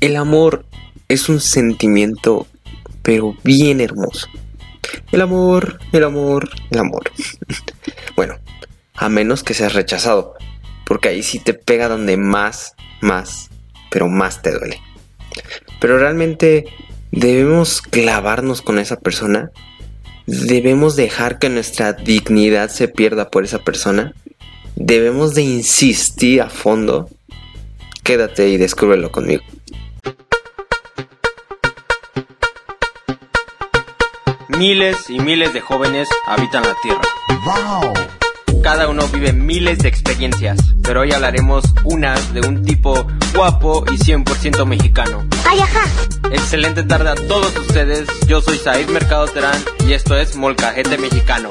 El amor es un sentimiento, pero bien hermoso. El amor, el amor, el amor. bueno, a menos que seas rechazado, porque ahí sí te pega donde más, más, pero más te duele. Pero realmente debemos clavarnos con esa persona. Debemos dejar que nuestra dignidad se pierda por esa persona. Debemos de insistir a fondo. Quédate y descúbrelo conmigo. Miles y miles de jóvenes habitan la Tierra. Cada uno vive miles de experiencias, pero hoy hablaremos unas de un tipo guapo y 100% mexicano. ¡Ay, ajá! Excelente tarde a todos ustedes, yo soy Said Mercado Terán y esto es Molcajete Mexicano.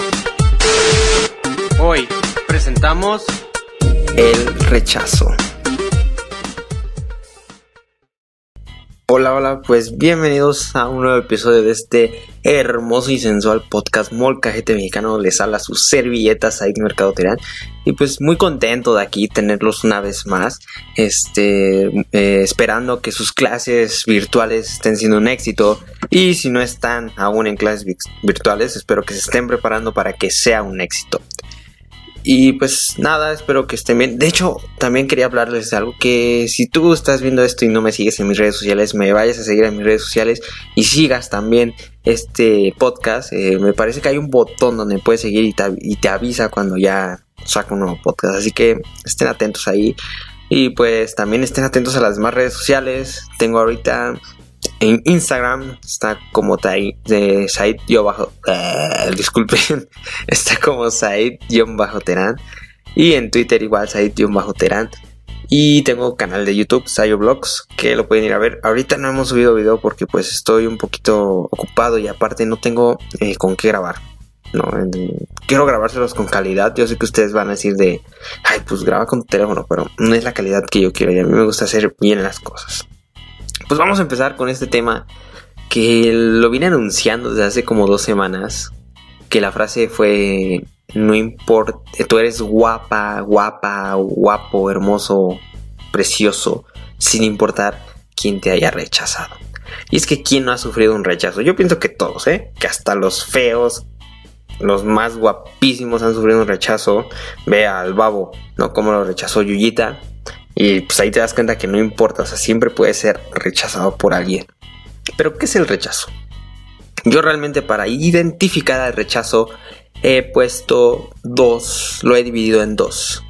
Hoy presentamos El rechazo. Hola, hola, pues bienvenidos a un nuevo episodio de este hermoso y sensual podcast Molcajete Mexicano. Les habla su servilleta Said Mercado Terán. Y pues muy contento de aquí tenerlos una vez más. Este, eh, esperando que sus clases virtuales estén siendo un éxito. Y si no están aún en clases virtuales, espero que se estén preparando para que sea un éxito. Y pues nada, espero que estén bien. De hecho, también quería hablarles de algo que si tú estás viendo esto y no me sigues en mis redes sociales, me vayas a seguir en mis redes sociales y sigas también este podcast. Eh, me parece que hay un botón donde puedes seguir y te, y te avisa cuando ya saco un nuevo podcast. Así que estén atentos ahí. Y pues también estén atentos a las demás redes sociales. Tengo ahorita en Instagram está como Said yo bajo eh, está como Said bajo Terán. Y en Twitter igual Said bajo Terán. Y tengo canal de YouTube Sayo Vlogs que lo pueden ir a ver. Ahorita no hemos subido video porque pues estoy un poquito ocupado y aparte no tengo eh, con qué grabar no quiero grabárselos con calidad. Yo sé que ustedes van a decir de ay pues graba con tu teléfono pero no es la calidad que yo quiero y a mí me gusta hacer bien las cosas pues vamos a empezar con este tema que lo vine anunciando desde hace como dos semanas. Que la frase fue, no importa, tú eres guapa, guapa, guapo, hermoso, precioso, sin importar quién te haya rechazado. Y es que quién no ha sufrido un rechazo. Yo pienso que todos, ¿eh? Que hasta los feos, los más guapísimos han sufrido un rechazo. Ve al babo, ¿no? Como lo rechazó Yuyita. Y pues ahí te das cuenta que no importa, o sea, siempre puede ser rechazado por alguien. Pero ¿qué es el rechazo? Yo realmente para identificar al rechazo he puesto dos, lo he dividido en dos.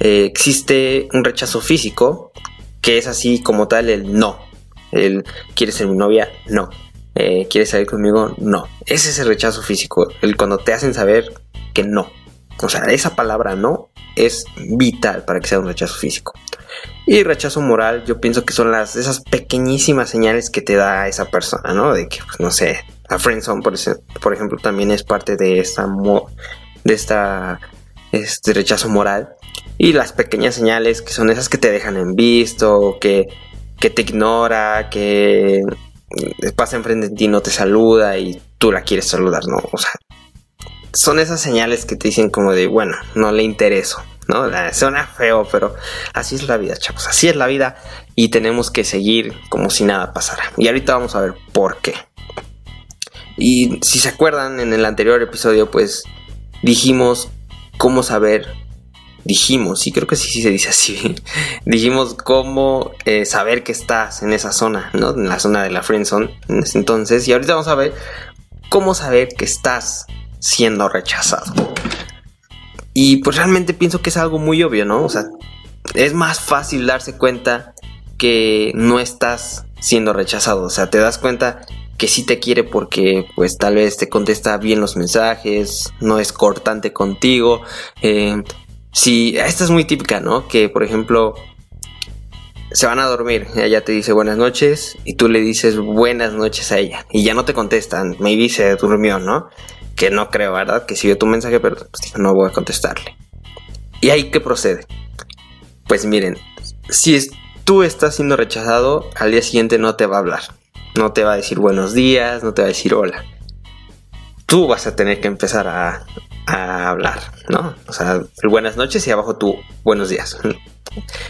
Eh, existe un rechazo físico, que es así como tal el no. El ¿quieres ser mi novia? No. Eh, ¿Quieres salir conmigo? No. Ese es el rechazo físico, el cuando te hacen saber que no. O sea, esa palabra no es vital para que sea un rechazo físico. Y rechazo moral, yo pienso que son las esas pequeñísimas señales que te da esa persona, ¿no? De que, pues, no sé, la friendzone, por, ejemplo, también es parte de esta, de esta este rechazo moral. Y las pequeñas señales que son esas que te dejan en visto, que, te ignora, que pasa enfrente de ti, no te saluda y tú la quieres saludar, ¿no? O sea, son esas señales que te dicen como de, bueno, no le intereso, ¿no? Suena feo, pero así es la vida, chavos, así es la vida y tenemos que seguir como si nada pasara. Y ahorita vamos a ver por qué. Y si se acuerdan, en el anterior episodio, pues dijimos cómo saber, dijimos, y creo que sí, sí se dice así, dijimos cómo eh, saber que estás en esa zona, ¿no? En la zona de la friendzone, en ese entonces, y ahorita vamos a ver cómo saber que estás siendo rechazado. Y pues realmente pienso que es algo muy obvio, ¿no? O sea, es más fácil darse cuenta que no estás siendo rechazado. O sea, te das cuenta que sí te quiere porque pues tal vez te contesta bien los mensajes, no es cortante contigo. Eh, si, esta es muy típica, ¿no? Que por ejemplo se van a dormir, ella te dice buenas noches y tú le dices buenas noches a ella y ya no te contestan, maybe se durmió, ¿no? Que no creo, ¿verdad? Que siguió tu mensaje, pero pues, no voy a contestarle. ¿Y ahí qué procede? Pues miren, si tú estás siendo rechazado, al día siguiente no te va a hablar. No te va a decir buenos días, no te va a decir hola. Tú vas a tener que empezar a, hablar, ¿no? O sea, buenas noches y abajo tú buenos días.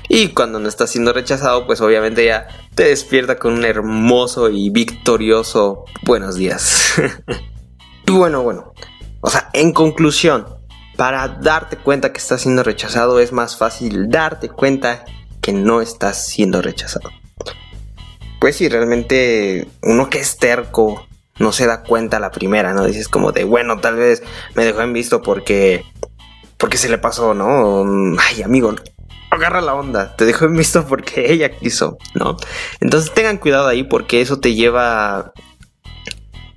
Y cuando no estás siendo rechazado, pues obviamente ya te despierta con un hermoso y victorioso buenos días. y bueno, bueno. O sea, en conclusión, para darte cuenta que estás siendo rechazado es más fácil darte cuenta que no estás siendo rechazado. Pues si realmente uno que es terco no se da cuenta la primera, ¿no? Dices como de, bueno, tal vez me dejó en visto porque porque se le pasó, ¿no? Ay, amigo, agarra la onda, te dejó en visto porque ella quiso, ¿no? Entonces tengan cuidado ahí porque eso te lleva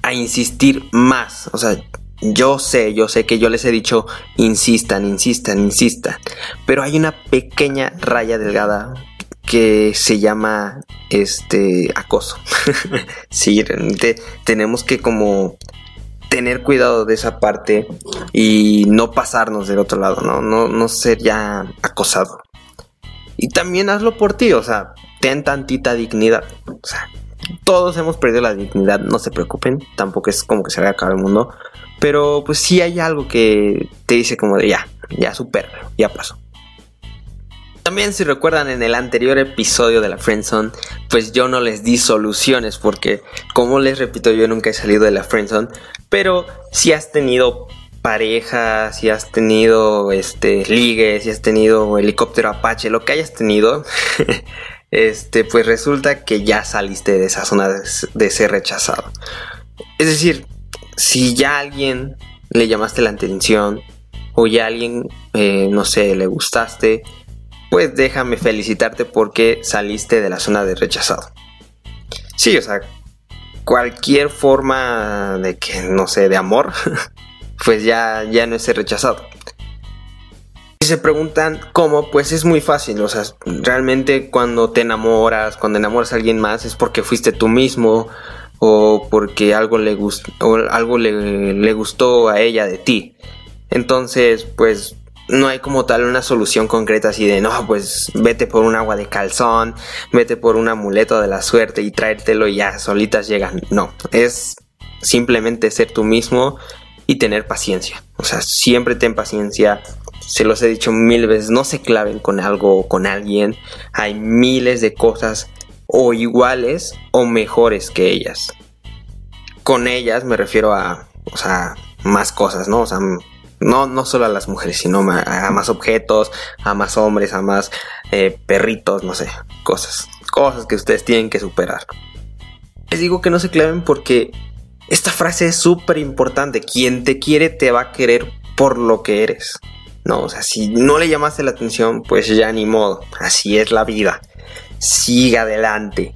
a insistir más, o sea, yo sé, yo sé que yo les he dicho, insistan, insistan, insistan, pero hay una pequeña raya delgada que se llama este acoso. sí, realmente tenemos que como tener cuidado de esa parte y no pasarnos del otro lado, ¿no? No, no ser ya acosado. Y también hazlo por ti, o sea, ten tantita dignidad. Todos hemos perdido la dignidad, no se preocupen, tampoco es como que se vaya a acabar el mundo. Pero pues sí hay algo que te dice como de ya, ya supéralo, ya pasó. También si recuerdan en el anterior episodio de la Friendzone, pues yo no les di soluciones porque como les repito yo nunca he salido de la Friendzone, pero si has tenido pareja, si has tenido este ligue, si has tenido helicóptero Apache, lo que hayas tenido, este pues resulta que ya saliste de esa zona de, ser rechazado. Es decir, si ya a alguien le llamaste la atención o ya a alguien eh, no sé, le gustaste, pues déjame felicitarte porque saliste de la zona de rechazado. Sí, o sea, cualquier forma de que, no sé, de amor, pues ya, ya no es rechazado. Se preguntan cómo, pues es muy fácil, o sea, realmente cuando te enamoras, cuando enamoras a alguien más es porque fuiste tú mismo o porque algo le, gustó, o algo le, le gustó a ella de ti. Entonces, pues no hay como tal una solución concreta así de, no, pues vete por un agua de calzón, vete por un amuleto de la suerte y traértelo y ya, solitas llegan. No, es simplemente ser tú mismo y tener paciencia. O sea, siempre ten paciencia. Se los he dicho mil veces, no se claven con algo o con alguien. Hay miles de cosas o iguales o mejores que ellas. Con ellas me refiero a, o sea, más cosas, ¿no? O sea, no, no solo a las mujeres, sino a, más objetos, a más hombres, a más eh, perritos, no sé, cosas. Cosas que ustedes tienen que superar. Les digo que no se claven porque esta frase es súper importante. Quien te quiere te va a querer por lo que eres. No, o sea, si no le llamaste la atención, pues ya ni modo. Así es la vida. Siga adelante.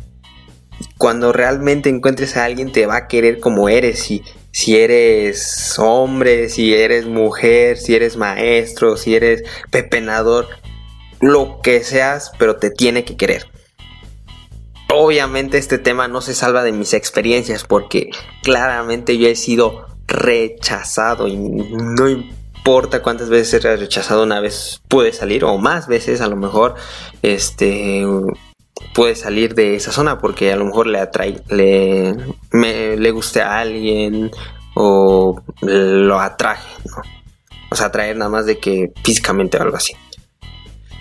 Cuando realmente encuentres a alguien, te va a querer como eres y si eres hombre, si eres mujer, si eres maestro, si eres pepenador, lo que seas, pero te tiene que querer. Obviamente este tema no se salva de mis experiencias porque claramente yo he sido rechazado y no importa cuántas veces he rechazado una vez pude salir o más veces a lo mejor este puede salir de esa zona porque a lo mejor le atrae, le, le guste a alguien o lo atraje, ¿no? O sea, atraer nada más de que físicamente o algo así.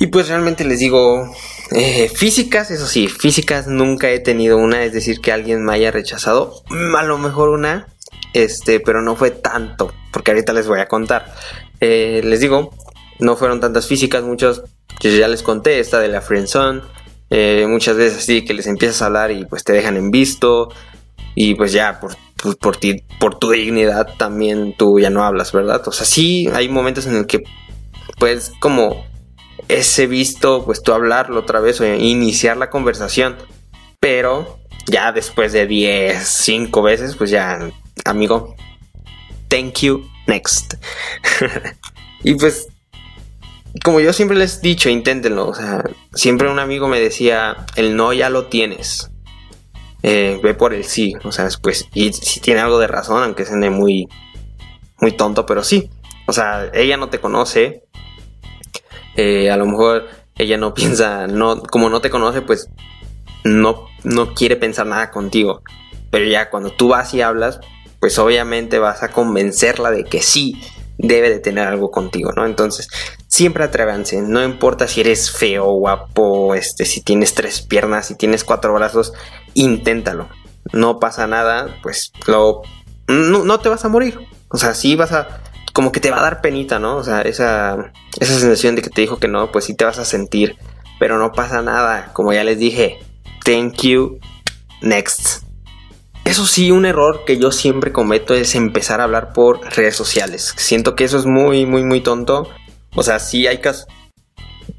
Y pues realmente les digo, eh, físicas, eso sí, físicas nunca he tenido una, es decir, que alguien me haya rechazado, a lo mejor una, este, pero no fue tanto, porque ahorita les voy a contar. Eh, les digo, no fueron tantas físicas, muchos, yo ya les conté, esta de la friendzone, eh, muchas veces así que les empiezas a hablar y pues te dejan en visto y pues ya por, pues, por, ti, por tu dignidad también tú ya no hablas, ¿verdad? O sea, sí hay momentos en el que pues como ese visto pues tú hablarlo otra vez o iniciar la conversación, pero ya después de 10, 5 veces pues ya amigo, thank you, next. y pues como yo siempre les he dicho, inténtenlo. O sea, siempre un amigo me decía, el no ya lo tienes. Eh, ve por el sí. O sea, pues, y si tiene algo de razón, aunque suene muy, muy tonto, pero sí. O sea, ella no te conoce. Eh, a lo mejor ella no piensa, no, como no te conoce, pues no, no quiere pensar nada contigo. Pero ya cuando tú vas y hablas, pues obviamente vas a convencerla de que sí debe de tener algo contigo, ¿no? Entonces, siempre atrévanse, no importa si eres feo, guapo, este, si tienes tres piernas, si tienes cuatro brazos, inténtalo. No pasa nada, pues lo, no, te vas a morir. O sea, sí vas a, como que te va a dar penita, ¿no? O sea, esa, esa sensación de que te dijo que no, pues sí te vas a sentir, pero no pasa nada. Como ya les dije, thank you, next. Eso sí, un error que yo siempre cometo es empezar a hablar por redes sociales. Siento que eso es muy, muy, muy tonto. O sea, sí hay casos.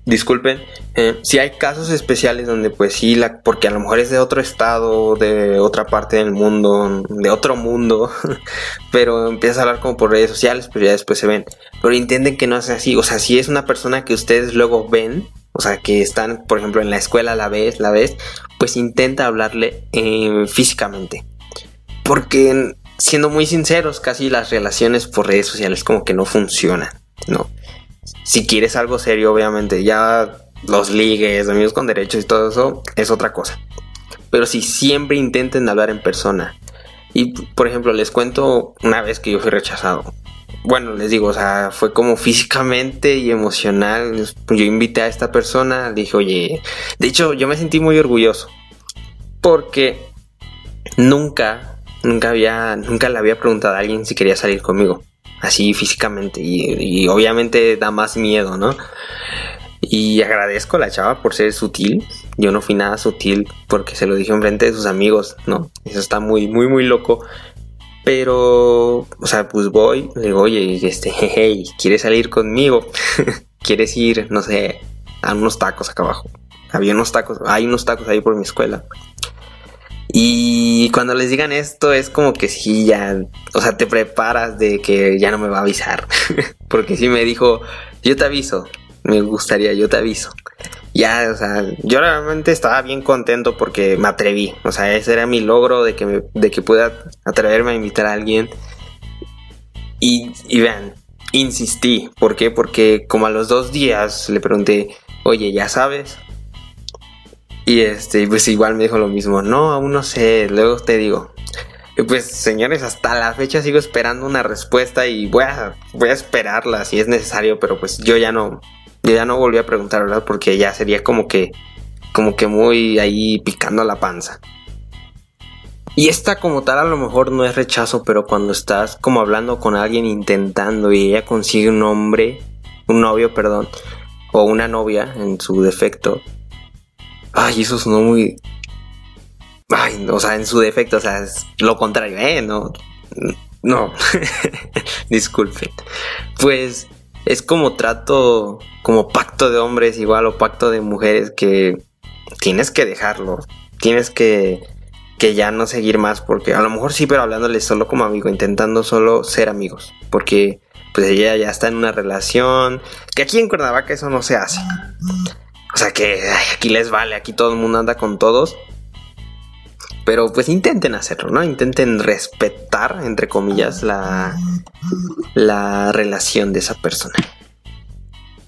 Disculpen, eh, sí hay casos especiales donde pues sí, la, porque a lo mejor es de otro estado, de otra parte del mundo, de otro mundo, pero empieza a hablar como por redes sociales, pero ya después se ven. Pero intenten que no sea así, o sea, si es una persona que ustedes luego ven, o sea, que están, por ejemplo, en la escuela la vez, la vez, pues intenta hablarle eh, físicamente. Porque, siendo muy sinceros, casi las relaciones por redes sociales como que no funcionan, ¿no? Si quieres algo serio, obviamente, ya los ligues, amigos con derechos y todo eso, es otra cosa. Pero si siempre intenten hablar en persona. Y, por ejemplo, les cuento una vez que yo fui rechazado. Bueno, les digo, o sea, fue como físicamente y emocional. Yo invité a esta persona, dije, oye, de hecho, yo me sentí muy orgulloso. Porque nunca, nunca había, nunca le había preguntado a alguien si quería salir conmigo así físicamente y, obviamente da más miedo, ¿no? Y agradezco a la chava por ser sutil. Yo no fui nada sutil porque se lo dije enfrente de sus amigos, ¿no? Eso está muy, muy, muy loco. Pero, o sea, pues voy, le digo, oye, este, hey, ¿quieres salir conmigo? ¿Quieres ir, no sé, a unos tacos acá abajo? Había unos tacos, hay unos tacos ahí por mi escuela. Y cuando les digan esto es como que sí, ya, o sea, te preparas de que ya no me va a avisar. Porque sí me dijo, yo te aviso, me gustaría, yo te aviso. Ya, o sea, yo realmente estaba bien contento porque me atreví. O sea, ese era mi logro de que, me, de que pueda atreverme a invitar a alguien. Y, y vean, insistí. ¿Por qué? Porque como a los dos días le pregunté, oye, ¿ya sabes? Y este, pues igual me dijo lo mismo, no, aún no sé, luego te digo. Pues señores, hasta la fecha sigo esperando una respuesta y voy a, voy a esperarla si es necesario, pero pues yo ya no, yo ya no volví a preguntar, ¿verdad? Porque ya sería como que, como que muy ahí picando la panza. Y esta como tal a lo mejor no es rechazo, pero cuando estás como hablando con alguien intentando y ella consigue un hombre, un novio, perdón, o una novia en su defecto, Ay, eso sonó muy. Ay, o sea, en su defecto, o sea, es lo contrario, ¿eh? No. No. Disculpen. Pues es como trato, como pacto de hombres igual o pacto de mujeres que tienes que dejarlo. Tienes que, que ya no seguir más porque a lo mejor sí, pero hablándole solo como amigo, intentando solo ser amigos. Porque pues ella ya está en una relación. Que aquí en Cuernavaca eso no se hace. O sea que aquí les vale, aquí todo el mundo anda con todos. Pero pues intenten hacerlo, ¿no? Intenten respetar, entre comillas, la, la relación de esa persona.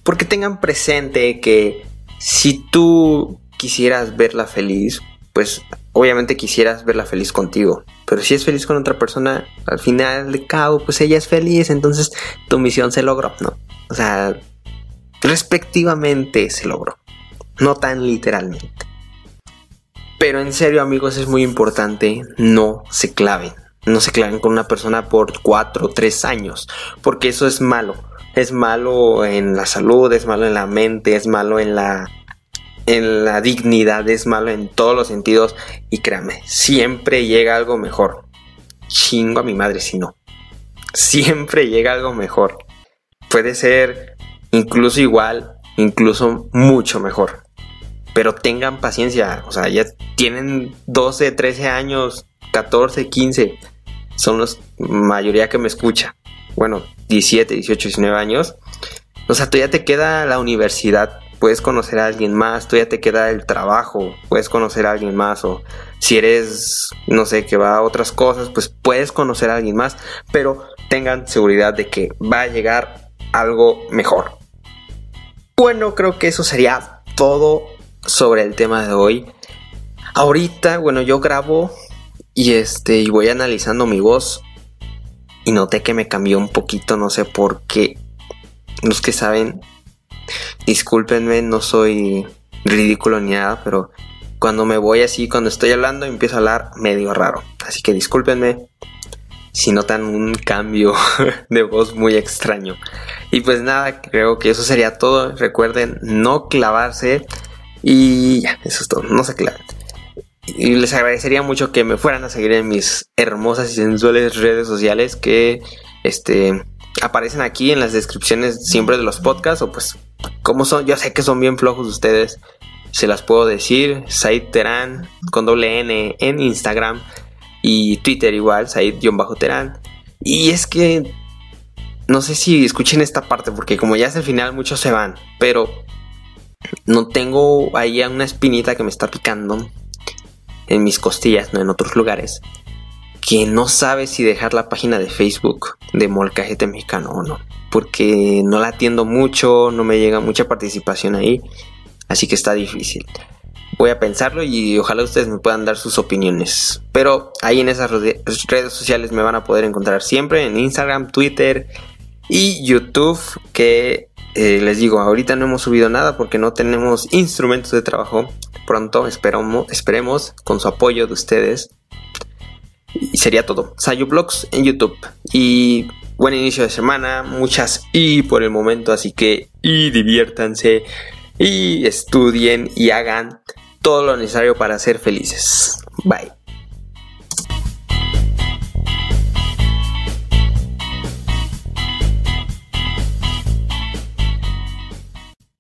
Porque tengan presente que si tú quisieras verla feliz, pues obviamente quisieras verla feliz contigo. Pero si es feliz con otra persona, al final de cabo, pues ella es feliz, entonces tu misión se logró, ¿no? O sea, respectivamente se logró no tan literalmente. Pero en serio amigos es muy importante, no se claven. No se claven con una persona por 4 o 3 años, porque eso es malo. Es malo en la salud, es malo en la mente, es malo en la en la dignidad, es malo en todos los sentidos y créame, siempre llega algo mejor. Chingo a mi madre si no. Siempre llega algo mejor. Puede ser incluso igual, incluso mucho mejor pero tengan paciencia, o sea, ya tienen 12, 13 años, 14, 15, son los mayoría que me escucha. Bueno, 17, 18, 19 años. O sea, todavía te queda la universidad, puedes conocer a alguien más, todavía te queda el trabajo, puedes conocer a alguien más o si eres, no sé, que va a otras cosas, pues puedes conocer a alguien más, pero tengan seguridad de que va a llegar algo mejor. Bueno, creo que eso sería todo sobre el tema de hoy. Ahorita, bueno, yo grabo y este y voy analizando mi voz y noté que me cambió un poquito, no sé por qué. Los que saben, Discúlpenme, no soy ridículo ni nada, pero cuando me voy así, cuando estoy hablando, empiezo a hablar medio raro. Así que discúlpenme si notan un cambio de voz muy extraño. Y pues nada, creo que eso sería todo. Recuerden no clavarse. Y ya, eso es todo. No se claven. Y les agradecería mucho que me fueran a seguir en mis hermosas y sensuales redes sociales que este aparecen aquí en las descripciones siempre de los podcasts o pues como son, yo sé que son bien flojos ustedes, se las puedo decir, Said Terán con doble N en Instagram y Twitter igual, Said-Terán. Y es que no sé si escuchen esta parte porque como ya es el final muchos se van, pero no tengo ahí una espinita que me está picando en mis costillas, no en otros lugares, que no sabe si dejar la página de Facebook de Molcajete Mexicano o no, porque no la atiendo mucho, no me llega mucha participación ahí, así que está difícil. Voy a pensarlo y ojalá ustedes me puedan dar sus opiniones. Pero ahí en esas redes sociales me van a poder encontrar siempre en Instagram, Twitter y YouTube. Que eh, les digo, ahorita no hemos subido nada porque no tenemos instrumentos de trabajo. Pronto esperamos, esperemos con su apoyo de ustedes. Y sería todo. Sayo Blogs en YouTube. Y buen inicio de semana. Muchas y por el momento. Así que y diviértanse. Y estudien y hagan todo lo necesario para ser felices. Bye.